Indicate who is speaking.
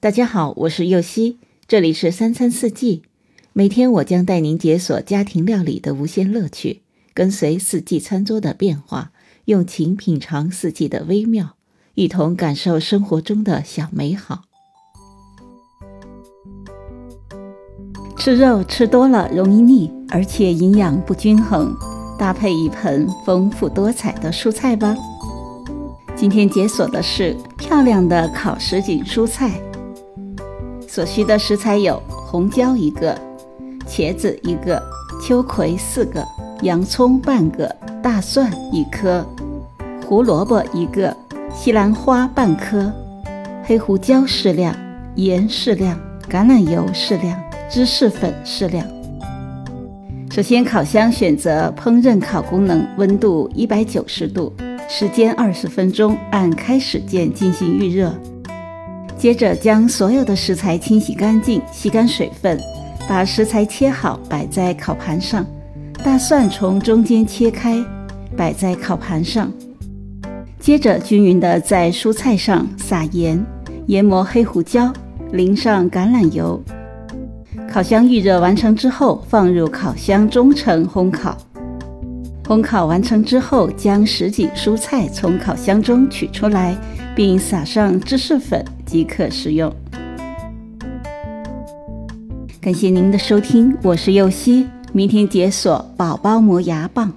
Speaker 1: 大家好，我是右希，这里是三餐四季。每天我将带您解锁家庭料理的无限乐趣，跟随四季餐桌的变化，用情品尝四季的微妙，一同感受生活中的小美好。吃肉吃多了容易腻，而且营养不均衡，搭配一盆丰富多彩的蔬菜吧。今天解锁的是漂亮的烤什锦蔬菜。所需的食材有红椒一个、茄子一个、秋葵四个、洋葱半个、大蒜一颗、胡萝卜一个、西兰花半颗、黑胡椒适量、盐适量、橄榄油适量、芝士粉适量。首先，烤箱选择烹饪烤功能，温度一百九十度，时间二十分钟，按开始键进行预热。接着将所有的食材清洗干净，吸干水分，把食材切好摆在烤盘上。大蒜从中间切开，摆在烤盘上。接着均匀的在蔬菜上撒盐，研磨黑胡椒，淋上橄榄油。烤箱预热完成之后，放入烤箱中层烘烤。烘烤完成之后，将什锦蔬菜从烤箱中取出来，并撒上芝士粉。即可食用。感谢您的收听，我是右希，明天解锁宝宝磨牙棒。